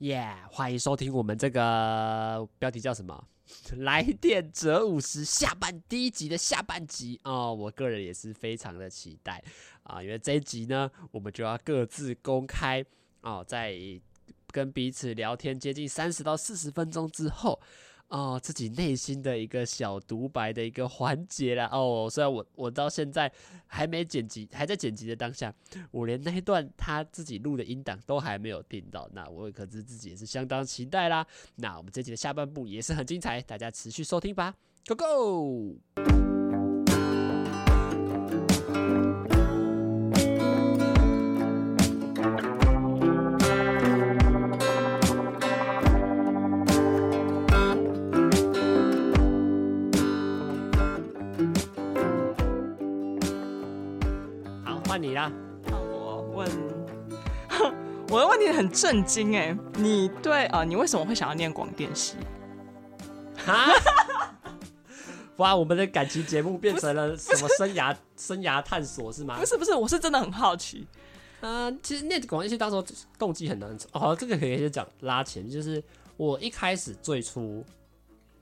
耶欢迎收听我们这个标题叫什么？来电折五十下半第一集的下半集哦，我个人也是非常的期待啊，因为这一集呢，我们就要各自公开哦，在跟彼此聊天接近三十到四十分钟之后。哦，自己内心的一个小独白的一个环节啦。哦，虽然我我到现在还没剪辑，还在剪辑的当下，我连那一段他自己录的音档都还没有听到。那我可知自己也是相当期待啦。那我们这集的下半部也是很精彩，大家持续收听吧，Go Go！你啦，我问，我的问题很震惊哎，你对啊、呃，你为什么会想要念广电系？哈？哇，我们的感情节目变成了什么生涯生涯探索是吗？不是不是，我是真的很好奇。嗯、呃，其实念广电系当时动机很难哦，这个可以先讲拉前，就是我一开始最初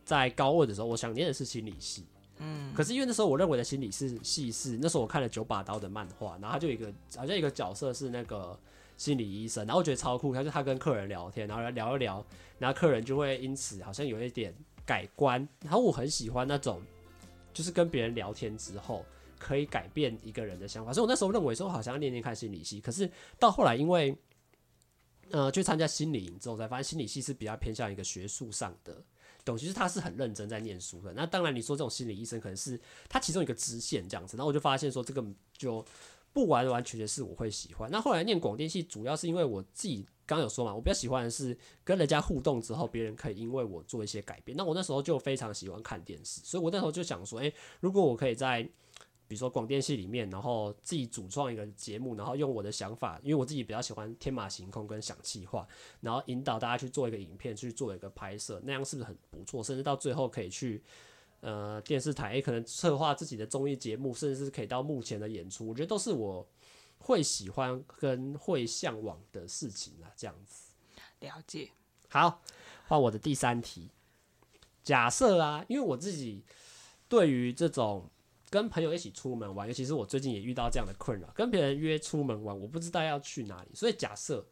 在高二的时候，我想念的是心理系。嗯，可是因为那时候我认为的心理是戏是那时候我看了九把刀的漫画，然后他就一个好像一个角色是那个心理医生，然后我觉得超酷，他就他跟客人聊天，然后聊一聊，然后客人就会因此好像有一点改观，然后我很喜欢那种就是跟别人聊天之后可以改变一个人的想法，所以我那时候认为说好像要念念看心理系，可是到后来因为呃去参加心理营之后，才发现心理系是比较偏向一个学术上的。其实他是很认真在念书的。那当然，你说这种心理医生可能是他其中一个支线这样子。然后我就发现说，这个就不完完全全是我会喜欢。那后来念广电系，主要是因为我自己刚刚有说嘛，我比较喜欢的是跟人家互动之后，别人可以因为我做一些改变。那我那时候就非常喜欢看电视，所以我那时候就想说，诶，如果我可以在比如说广电系里面，然后自己主创一个节目，然后用我的想法，因为我自己比较喜欢天马行空跟想气化，然后引导大家去做一个影片，去做一个拍摄，那样是不是很不错？甚至到最后可以去呃电视台，也，可能策划自己的综艺节目，甚至是可以到目前的演出，我觉得都是我会喜欢跟会向往的事情啊。这样子，了解。好，换我的第三题。假设啊，因为我自己对于这种。跟朋友一起出门玩，尤其是我最近也遇到这样的困扰，跟别人约出门玩，我不知道要去哪里。所以假设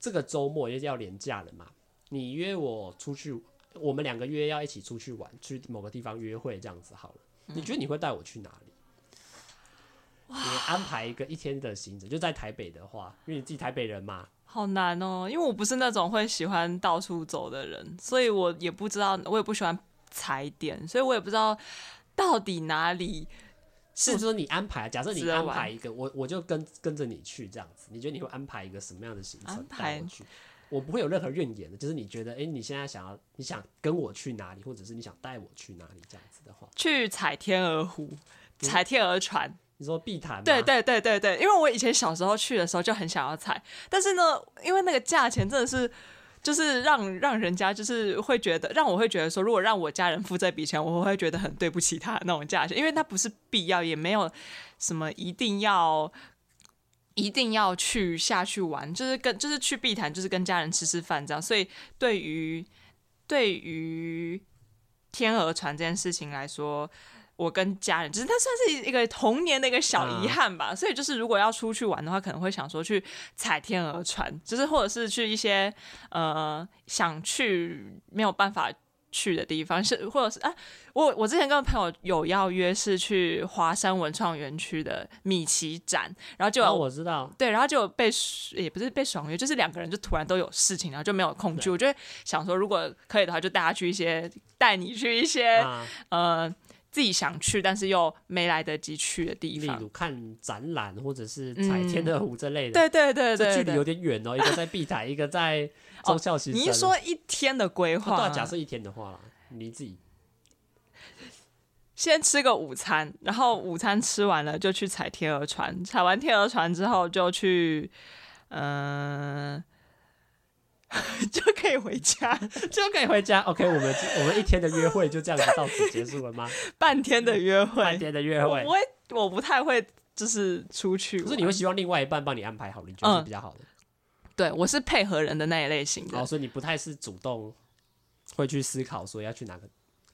这个周末也要连假了嘛，你约我出去，我们两个约要一起出去玩，去某个地方约会这样子好了。你觉得你会带我去哪里？你安排一个一天的行程，就在台北的话，因为你自己台北人嘛。好难哦，因为我不是那种会喜欢到处走的人，所以我也不知道，我也不喜欢踩点，所以我也不知道。到底哪里？是说你安排？假设你安排一个，我我就跟跟着你去这样子。你觉得你会安排一个什么样的行程？带我去，我不会有任何怨言的。就是你觉得，哎、欸，你现在想要，你想跟我去哪里，或者是你想带我去哪里这样子的话，去踩天鹅湖，踩天鹅船。你说碧潭？对对对对对，因为我以前小时候去的时候就很想要踩，但是呢，因为那个价钱真的是。就是让让人家就是会觉得，让我会觉得说，如果让我家人付这笔钱，我会觉得很对不起他那种价钱，因为他不是必要，也没有什么一定要一定要去下去玩，就是跟就是去碧潭，就是跟家人吃吃饭这样。所以对于对于天鹅船这件事情来说。我跟家人，只是它算是一个童年的一个小遗憾吧。嗯、所以就是，如果要出去玩的话，可能会想说去踩天鹅船，就是或者是去一些呃想去没有办法去的地方，是或者是啊，我我之前跟朋友有邀约是去华山文创园区的米奇展，然后就、哦、我知道对，然后就被也不是被爽约，就是两个人就突然都有事情，然后就没有空去。对我就想说，如果可以的话，就带他去一些，带你去一些、嗯、呃。自己想去，但是又没来得及去的地方，例如看展览或者是踩天鹅湖之类的。对对对对，这距离有点远哦，一个在碧台，一个在中孝西。你一说一天的规划，对，假设一天的话，你自己先吃个午餐，然后午餐吃完了就去踩天鹅船，踩完天鹅船之后就去，嗯。就可以回家，就可以回家。OK，我们我们一天的约会就这样子到此结束了吗？半天的约会，半天的约会，我会我不太会，就是出去。可是你会希望另外一半帮你安排好，你觉得是比较好的？嗯、对，我是配合人的那一类型的。哦，所以你不太是主动会去思考说要去哪个。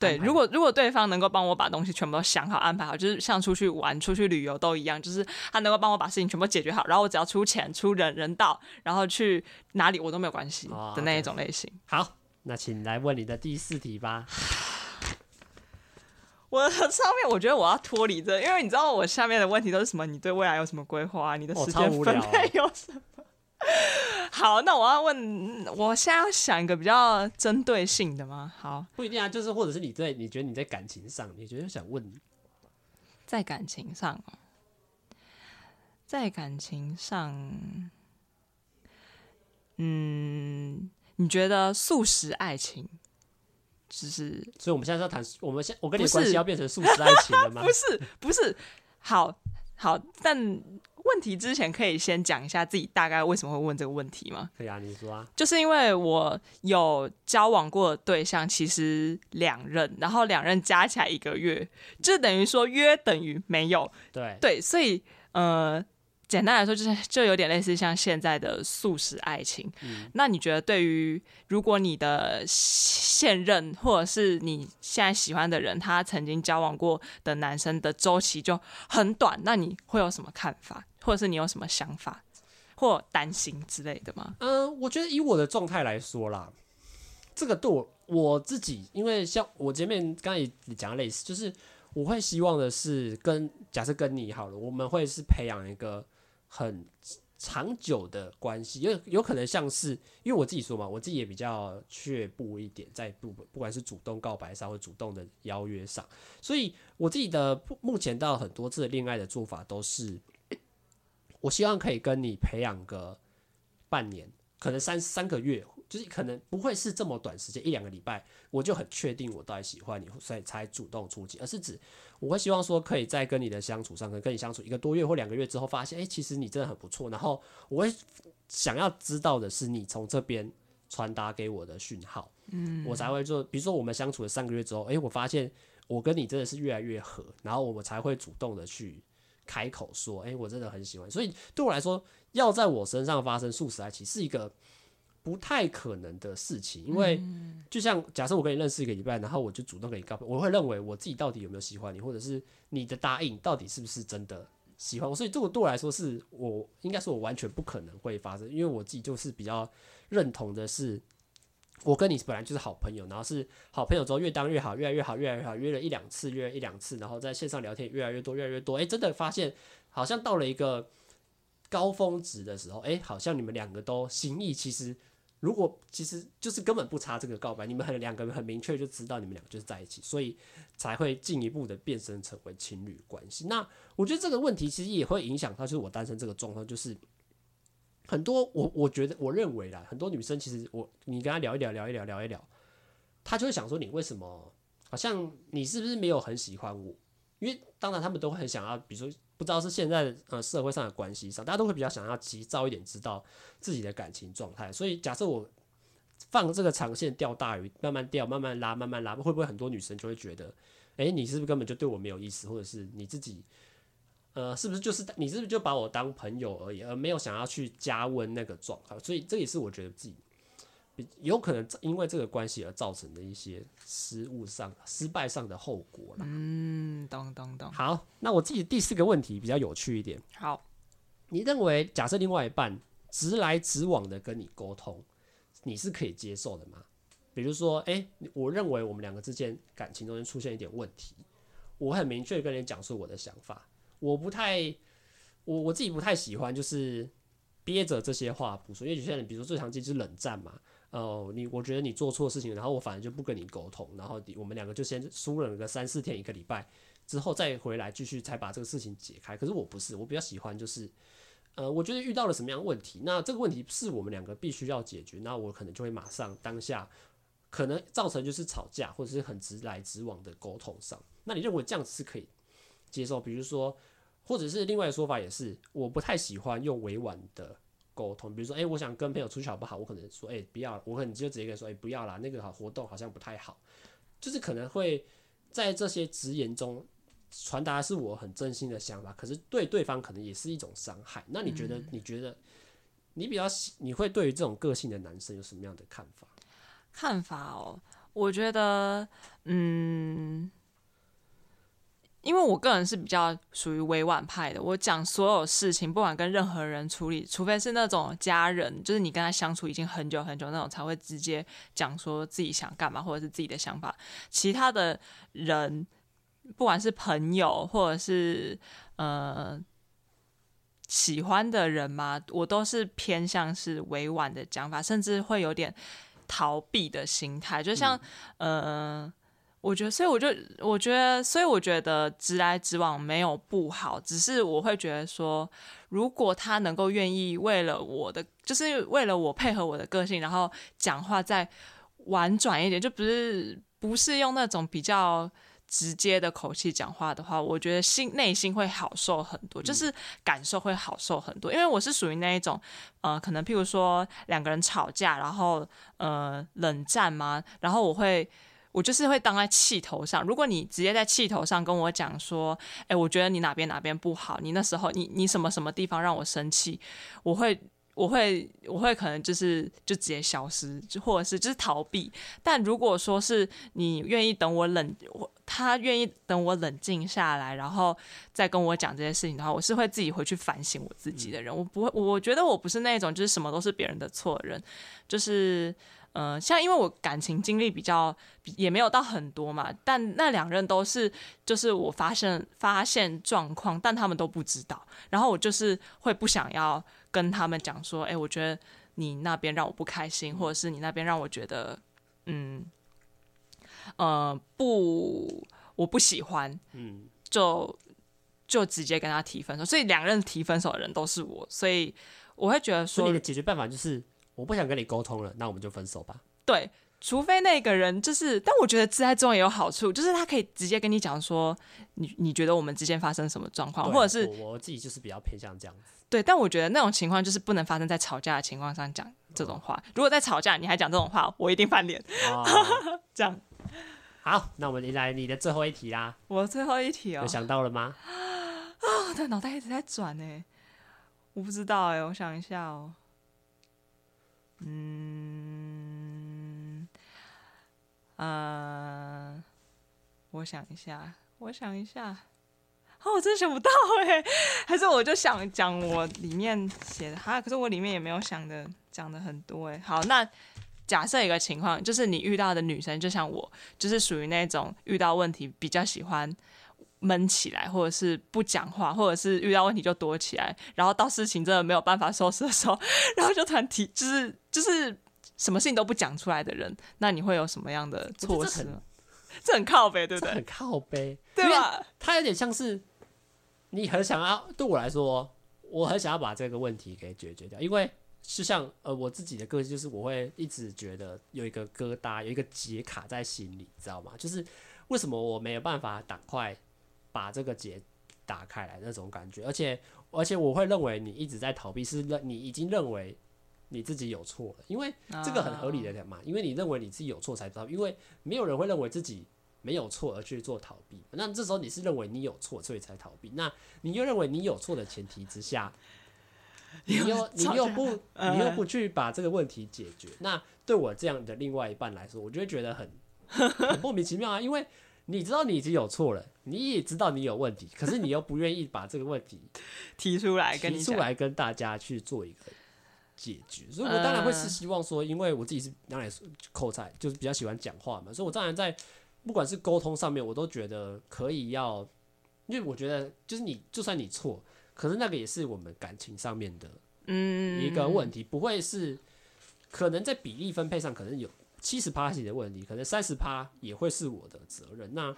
对，如果如果对方能够帮我把东西全部都想好、安排好，就是像出去玩、出去旅游都一样，就是他能够帮我把事情全部解决好，然后我只要出钱、出人、人到，然后去哪里我都没有关系的那一种类型。哦 okay. 好，那请来问你的第四题吧。我上面我觉得我要脱离这，因为你知道我下面的问题都是什么？你对未来有什么规划？你的时间分配有什么？哦好，那我要问，我现在要想一个比较针对性的吗？好，不一定啊，就是或者是你在你觉得你在感情上，你觉得想问，在感情上，在感情上，嗯，你觉得素食爱情只是？所以我们现在要谈，我们现我跟你的关系要变成素食爱情了吗？不是，不是，好好，但。问题之前可以先讲一下自己大概为什么会问这个问题吗？可以啊，你说啊。就是因为我有交往过的对象，其实两任，然后两任加起来一个月，就等于说约等于没有。对对，所以呃。简单来说，就是就有点类似像现在的素食爱情。嗯。那你觉得，对于如果你的现任或者是你现在喜欢的人，他曾经交往过的男生的周期就很短，那你会有什么看法，或者是你有什么想法或担心之类的吗？嗯、呃，我觉得以我的状态来说啦，这个对我我自己，因为像我前面刚才也讲类似，就是我会希望的是跟假设跟你好了，我们会是培养一个。很长久的关系，有有可能像是，因为我自己说嘛，我自己也比较却步一点，在不不管是主动告白上或主动的邀约上，所以我自己的目前到很多次恋爱的做法都是，我希望可以跟你培养个半年，可能三三个月。就是可能不会是这么短时间，一两个礼拜，我就很确定我到底喜欢你，所以才主动出击，而是指我会希望说，可以在跟你的相处上，可能跟你相处一个多月或两个月之后，发现，诶，其实你真的很不错。然后我会想要知道的是，你从这边传达给我的讯号，嗯，我才会做。比如说我们相处了三个月之后，诶，我发现我跟你真的是越来越合，然后我们才会主动的去开口说，诶，我真的很喜欢。所以对我来说，要在我身上发生速食爱情是一个。不太可能的事情，因为就像假设我跟你认识一个礼拜，然后我就主动跟你告白，我会认为我自己到底有没有喜欢你，或者是你的答应到底是不是真的喜欢我，所以这个对我来说是我应该是我完全不可能会发生，因为我自己就是比较认同的是，我跟你本来就是好朋友，然后是好朋友之后越当越好，越来越好，越来越好，约了一两次，约了一两次，然后在线上聊天越来越多，越来越多，诶，真的发现好像到了一个高峰值的时候，诶，好像你们两个都心意其实。如果其实就是根本不差这个告白，你们很两个人很明确就知道你们两个就是在一起，所以才会进一步的变身成为情侣关系。那我觉得这个问题其实也会影响到，就是我单身这个状况，就是很多我我觉得我认为啦，很多女生其实我你跟她聊一聊聊一聊聊一聊，她就会想说你为什么好像你是不是没有很喜欢我？因为当然他们都会很想要，比如说。不知道是现在呃社会上的关系上，大家都会比较想要急躁一点，知道自己的感情状态。所以假设我放这个长线钓大鱼，慢慢钓，慢慢拉，慢慢拉，会不会很多女生就会觉得，哎，你是不是根本就对我没有意思，或者是你自己呃是不是就是你是不是就把我当朋友而已，而没有想要去加温那个状态？所以这也是我觉得自己。有可能因为这个关系而造成的一些失误上、失败上的后果啦。嗯，当当当。好，那我自己第四个问题比较有趣一点。好，你认为假设另外一半直来直往的跟你沟通，你是可以接受的吗？比如说，哎、欸，我认为我们两个之间感情中间出现一点问题，我很明确跟你讲述我的想法。我不太，我我自己不太喜欢就是憋着这些话不说，因为有些人，比如说最常见就是冷战嘛。哦，你我觉得你做错事情，然后我反而就不跟你沟通，然后我们两个就先疏远个三四天一个礼拜，之后再回来继续才把这个事情解开。可是我不是，我比较喜欢就是，呃，我觉得遇到了什么样问题，那这个问题是我们两个必须要解决，那我可能就会马上当下，可能造成就是吵架或者是很直来直往的沟通上。那你认为这样子是可以接受？比如说，或者是另外的说法也是，我不太喜欢用委婉的。沟通，比如说，哎、欸，我想跟朋友出去好不好？我可能说，哎、欸，不要，我可能就直接跟他说，哎、欸，不要啦，那个好活动好像不太好，就是可能会在这些直言中传达的是我很真心的想法，可是对对方可能也是一种伤害。那你觉得？你觉得你比较喜，你会对于这种个性的男生有什么样的看法？看法哦，我觉得，嗯。因为我个人是比较属于委婉派的，我讲所有事情，不管跟任何人处理，除非是那种家人，就是你跟他相处已经很久很久那种，才会直接讲说自己想干嘛，或者是自己的想法。其他的人，不管是朋友或者是呃喜欢的人嘛，我都是偏向是委婉的讲法，甚至会有点逃避的心态，就像、嗯、呃。我觉得，所以我就我觉得，所以我觉得直来直往没有不好，只是我会觉得说，如果他能够愿意为了我的，就是为了我配合我的个性，然后讲话再婉转一点，就不是不是用那种比较直接的口气讲话的话，我觉得心内心会好受很多，就是感受会好受很多。因为我是属于那一种，呃，可能譬如说两个人吵架，然后呃冷战嘛，然后我会。我就是会当在气头上，如果你直接在气头上跟我讲说，哎，我觉得你哪边哪边不好，你那时候你你什么什么地方让我生气，我会我会我会可能就是就直接消失，或者是就是逃避。但如果说是你愿意等我冷，我他愿意等我冷静下来，然后再跟我讲这些事情的话，我是会自己回去反省我自己的人。我不会，我觉得我不是那种就是什么都是别人的错人，就是。嗯、呃，像因为我感情经历比较也没有到很多嘛，但那两任都是就是我发现发现状况，但他们都不知道，然后我就是会不想要跟他们讲说，哎，我觉得你那边让我不开心，或者是你那边让我觉得，嗯，呃，不，我不喜欢，嗯，就就直接跟他提分手，所以两任提分手的人都是我，所以我会觉得说，你的解决办法就是。我不想跟你沟通了，那我们就分手吧。对，除非那个人就是，但我觉得自爱中也有好处，就是他可以直接跟你讲说，你你觉得我们之间发生什么状况，或者是我，我自己就是比较偏向这样子。对，但我觉得那种情况就是不能发生在吵架的情况上讲这种话。哦、如果在吵架你还讲这种话，我一定翻脸。哦、这样。好，那我们来你的最后一题啦。我最后一题哦，有想到了吗？啊，我的脑袋一直在转呢，我不知道哎，我想一下哦。嗯，呃，我想一下，我想一下，哦，我真想不到哎，还是我就想讲我里面写的哈，可是我里面也没有想的讲的很多哎。好，那假设一个情况，就是你遇到的女生，就像我，就是属于那种遇到问题比较喜欢闷起来，或者是不讲话，或者是遇到问题就躲起来，然后到事情真的没有办法收拾的时候，然后就突然提，就是就是什么事情都不讲出来的人，那你会有什么样的措施呢？这很靠北，对不对？很靠北，对吧？他有点像是你很想要，对我来说，我很想要把这个问题给解决掉，因为就像呃我自己的个性，就是我会一直觉得有一个疙瘩，有一个结卡在心里，知道吗？就是为什么我没有办法赶快。把这个结打开来那种感觉，而且而且我会认为你一直在逃避，是认你已经认为你自己有错了，因为这个很合理的嘛，因为你认为你自己有错才逃避，因为没有人会认为自己没有错而去做逃避。那这时候你是认为你有错，所以才逃避。那你又认为你有错的前提之下，你又你又不你又不去把这个问题解决，那对我这样的另外一半来说，我就会觉得很很莫名其妙啊，因为。你知道你已经有错了，你也知道你有问题，可是你又不愿意把这个问题 提出来，提出来跟大家去做一个解决。所以，我当然会是希望说，因为我自己是当然口才就是比较喜欢讲话嘛，所以我当然在不管是沟通上面，我都觉得可以要，因为我觉得就是你就算你错，可是那个也是我们感情上面的嗯一个问题，不会是可能在比例分配上可能有。七十趴的问题，可能三十趴也会是我的责任。那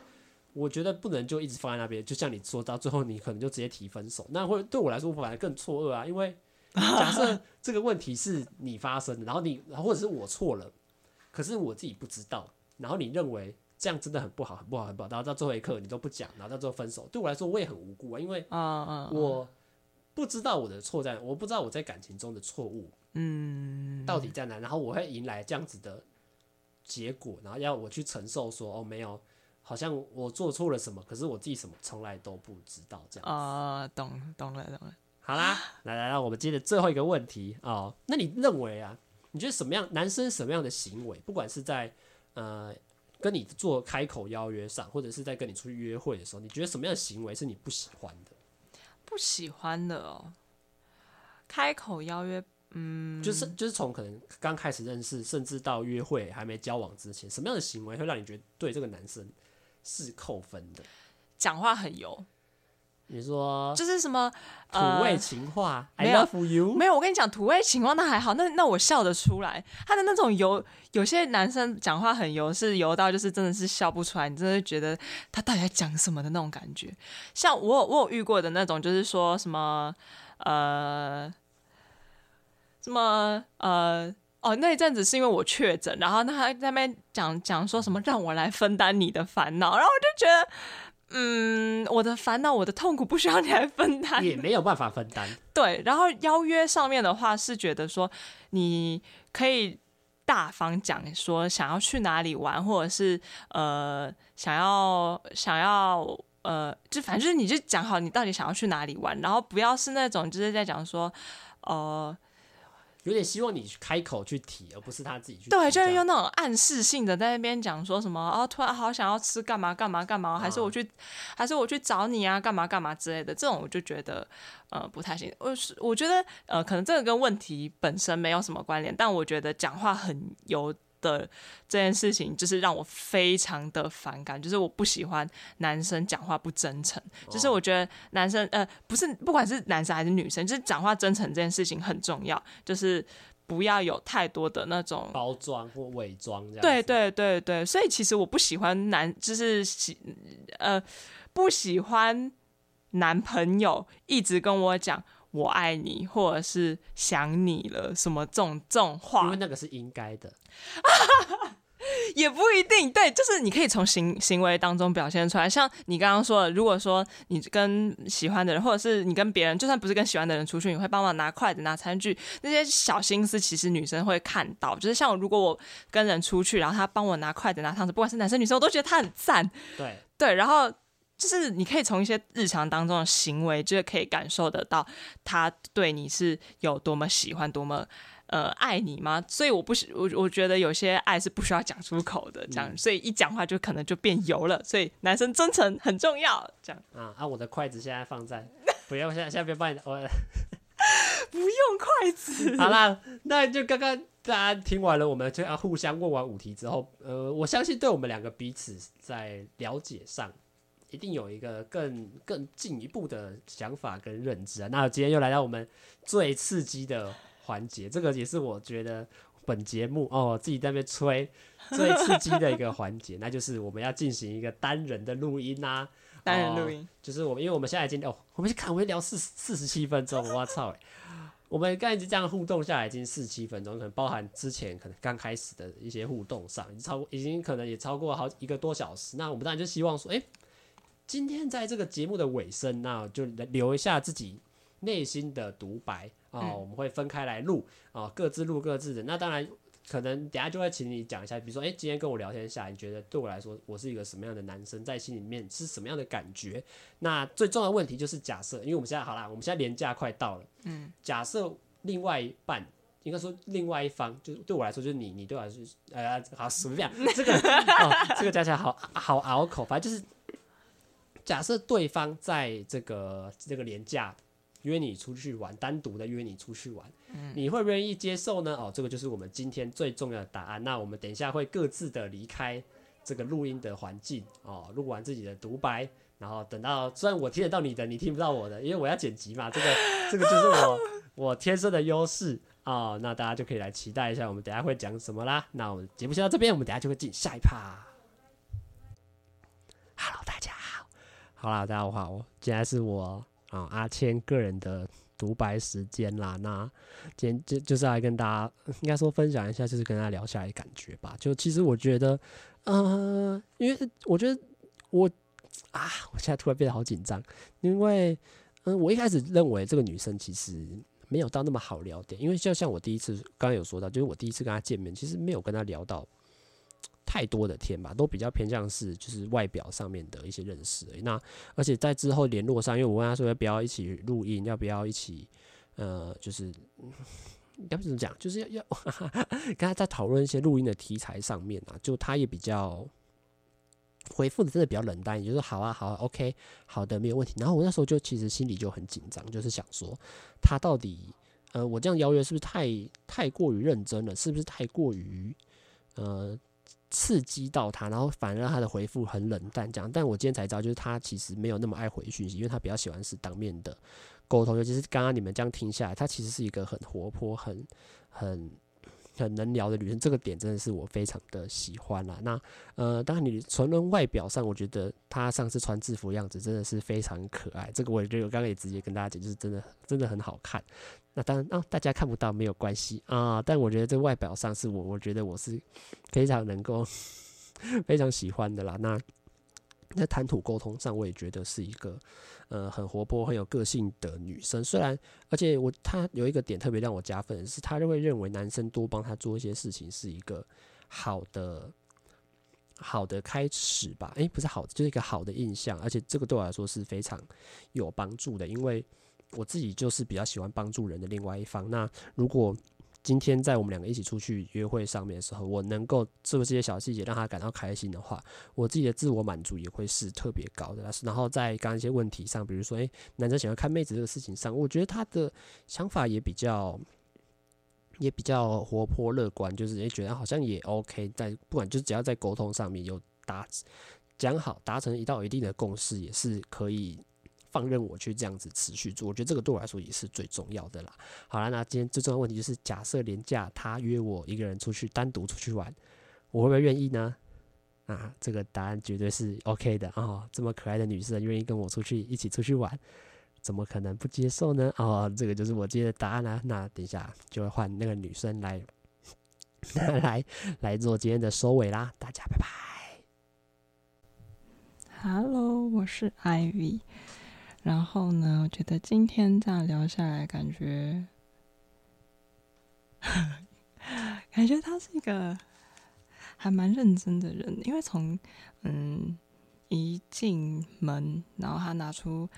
我觉得不能就一直放在那边，就像你说到最后，你可能就直接提分手，那会对我来说反而更错愕啊。因为假设 这个问题是你发生的，然后你，或者是我错了，可是我自己不知道，然后你认为这样真的很不好，很不好，很不好，然后到最后一刻你都不讲，然后到最后分手，对我来说我也很无辜啊，因为我不知道我的错在，我不知道我在感情中的错误，嗯，到底在哪，然后我会迎来这样子的。结果，然后要我去承受说，哦，没有，好像我做错了什么，可是我自己什么从来都不知道这样。啊、呃，懂懂了懂了。好啦，来来来，我们接着最后一个问题哦。那你认为啊，你觉得什么样男生什么样的行为，不管是在呃跟你做开口邀约上，或者是在跟你出去约会的时候，你觉得什么样的行为是你不喜欢的？不喜欢的哦，开口邀约，嗯，就是就是从可能刚开始认识，甚至到约会还没交往之前，什么样的行为会让你觉得对这个男生是扣分的？讲话很油。你说就是什么土味情话、呃、？I love you。没有，我跟你讲，土味情话那还好，那那我笑得出来。他的那种油，有些男生讲话很油，是油到就是真的是笑不出来，你真的觉得他到底在讲什么的那种感觉。像我有我有遇过的那种，就是说什么呃什么呃哦，那一阵子是因为我确诊，然后他在那边讲讲说什么让我来分担你的烦恼，然后我就觉得。嗯，我的烦恼，我的痛苦不需要你来分担，也没有办法分担。对，然后邀约上面的话是觉得说，你可以大方讲说想要去哪里玩，或者是呃想要想要呃，就反正就是你就讲好你到底想要去哪里玩，然后不要是那种就是在讲说呃。有点希望你开口去提，而不是他自己去提。对，就是用那种暗示性的在那边讲说什么哦，突然好想要吃干嘛干嘛干嘛，还是我去，还是我去找你啊，干嘛干嘛之类的。这种我就觉得呃不太行。我是我觉得呃可能这个跟问题本身没有什么关联，但我觉得讲话很油。的这件事情就是让我非常的反感，就是我不喜欢男生讲话不真诚，就是我觉得男生呃不是不管是男生还是女生，就是讲话真诚这件事情很重要，就是不要有太多的那种包装或伪装这样。对对对对，所以其实我不喜欢男，就是喜呃不喜欢男朋友一直跟我讲。我爱你，或者是想你了，什么这种这种话，因为那个是应该的，也不一定。对，就是你可以从行行为当中表现出来。像你刚刚说的，如果说你跟喜欢的人，或者是你跟别人，就算不是跟喜欢的人出去，你会帮忙拿筷子、拿餐具，那些小心思，其实女生会看到。就是像如果我跟人出去，然后他帮我拿筷子、拿汤匙，不管是男生女生，我都觉得他很赞。对对，然后。就是你可以从一些日常当中的行为，就是可以感受得到他对你是有多么喜欢，多么呃爱你吗？所以我不喜我我觉得有些爱是不需要讲出口的，这样，嗯、所以一讲话就可能就变油了。所以男生真诚很重要，这样啊啊！我的筷子现在放在，不要现在现在别帮你我 不用筷子。好啦，那就刚刚大家听完了，我们就要互相问完五题之后，呃，我相信对我们两个彼此在了解上。一定有一个更更进一步的想法跟认知啊！那今天又来到我们最刺激的环节，这个也是我觉得本节目哦自己在那边吹最刺激的一个环节，那就是我们要进行一个单人的录音呐、啊。单人录音、哦、就是我们，因为我们现在已经哦，我们去看，我们聊四四十七分钟，我操！我们刚才这样互动下来已经四十七分钟，可能包含之前可能刚开始的一些互动上，已经超已经可能也超过好一个多小时。那我们当然就希望说，哎。今天在这个节目的尾声，那就留一下自己内心的独白啊、嗯哦。我们会分开来录啊、哦，各自录各自的。那当然，可能等下就会请你讲一下，比如说，哎，今天跟我聊天下来，你觉得对我来说，我是一个什么样的男生，在心里面是什么样的感觉？那最重要的问题就是假设，因为我们现在好啦，我们现在年假快到了，嗯，假设另外一半，应该说另外一方，就是对我来说，就是你，你对我来说，呃，好什么样？这个哦，这个加起来好好拗口，反正就是。假设对方在这个这个廉价约你出去玩，单独的约你出去玩，嗯，你会不愿意接受呢？哦，这个就是我们今天最重要的答案。那我们等一下会各自的离开这个录音的环境哦，录完自己的独白，然后等到虽然我听得到你的，你听不到我的，因为我要剪辑嘛，这个 这个就是我我天生的优势哦。那大家就可以来期待一下，我们等下会讲什么啦。那我们节目先到这边，我们等下就会进下一趴。Hello，大家。好啦，大家好，今天是我啊、阿谦个人的独白时间啦。那今天就就是来跟大家应该说分享一下，就是跟大家聊下来的感觉吧。就其实我觉得，呃，因为我觉得我啊，我现在突然变得好紧张，因为嗯、我一开始认为这个女生其实没有到那么好聊点，因为就像我第一次刚刚有说到，就是我第一次跟她见面，其实没有跟她聊到。太多的天吧，都比较偏向是就是外表上面的一些认识。那而且在之后联络上，因为我问他说要不要一起录音，要不要一起呃，就是要不怎么讲，就是要要跟他在讨论一些录音的题材上面啊，就他也比较回复的真的比较冷淡，也就是好啊好啊，OK，好的，没有问题。然后我那时候就其实心里就很紧张，就是想说他到底。呃，我这样邀约是不是太太过于认真了？是不是太过于呃刺激到他，然后反而让他的回复很冷淡这样？但我今天才知道，就是他其实没有那么爱回讯息，因为他比较喜欢是当面的沟通。尤其是刚刚你们这样听下来，他其实是一个很活泼、很很。很能聊的女生，这个点真的是我非常的喜欢啦。那呃，当然你纯论外表上，我觉得她上次穿制服样子真的是非常可爱。这个我觉得我刚刚也直接跟大家讲，就是真的真的很好看。那当然啊，大家看不到没有关系啊，但我觉得这外表上是我我觉得我是非常能够 非常喜欢的啦。那在谈吐沟通上，我也觉得是一个。呃，很活泼、很有个性的女生，虽然，而且我她有一个点特别让我加分，是她就会认为男生多帮她做一些事情是一个好的、好的开始吧？诶、不是好，就是一个好的印象，而且这个对我来说是非常有帮助的，因为我自己就是比较喜欢帮助人的另外一方。那如果今天在我们两个一起出去约会上面的时候，我能够做这些小细节让他感到开心的话，我自己的自我满足也会是特别高的。然后在刚刚一些问题上，比如说，诶，男生喜欢看妹子这个事情上，我觉得他的想法也比较也比较活泼乐观，就是也，觉得好像也 OK。在不管就是只要在沟通上面有达讲好达成一到一定的共识，也是可以。放任我去这样子持续做，我觉得这个对我来说也是最重要的啦。好了，那今天最重要的问题就是，假设廉价他约我一个人出去单独出去玩，我会不会愿意呢？啊，这个答案绝对是 OK 的哦。这么可爱的女生愿意跟我出去一起出去玩，怎么可能不接受呢？哦，这个就是我今天的答案啦。那等一下就会换那个女生来 来来做今天的收尾啦。大家拜拜。Hello，我是 Ivy。然后呢，我觉得今天这样聊下来，感觉，感觉他是一个还蛮认真的人。因为从嗯一进门，然后他拿出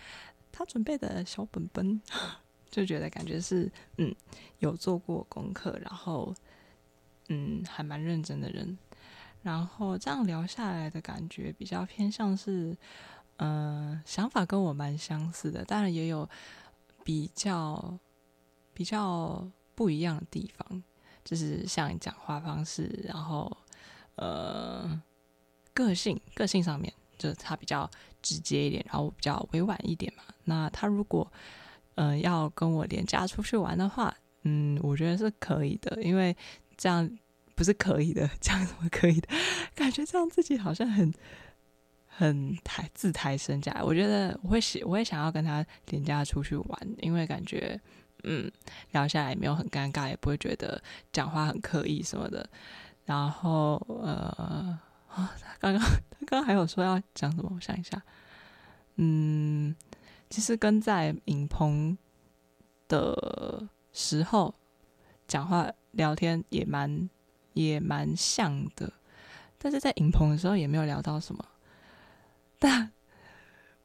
他准备的小本本，就觉得感觉是嗯有做过功课，然后嗯还蛮认真的人。然后这样聊下来的感觉，比较偏向是。嗯、想法跟我蛮相似的，当然也有比较比较不一样的地方，就是像讲话方式，然后呃个性个性上面，就是他比较直接一点，然后我比较委婉一点嘛。那他如果嗯、呃、要跟我连假出去玩的话，嗯，我觉得是可以的，因为这样不是可以的，这样怎么可以的？感觉这样自己好像很。很抬自抬身价，我觉得我会喜，我会想要跟他廉价出去玩，因为感觉嗯聊下来也没有很尴尬，也不会觉得讲话很刻意什么的。然后呃啊，他刚刚他刚刚还有说要讲什么？我想一下，嗯，其实跟在影棚的时候讲话聊天也蛮也蛮像的，但是在影棚的时候也没有聊到什么。但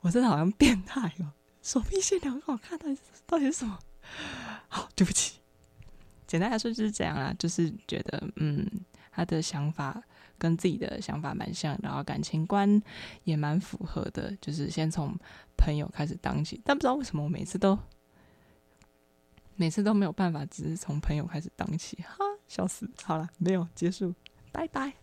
我真的好像变态哦！手臂线条很好看，到底是到底是什么？好，对不起。简单来说就是这样啦，就是觉得嗯，他的想法跟自己的想法蛮像，然后感情观也蛮符合的，就是先从朋友开始当起。但不知道为什么我每次都每次都没有办法，只是从朋友开始当起，哈，笑死！好了，没有结束，拜拜。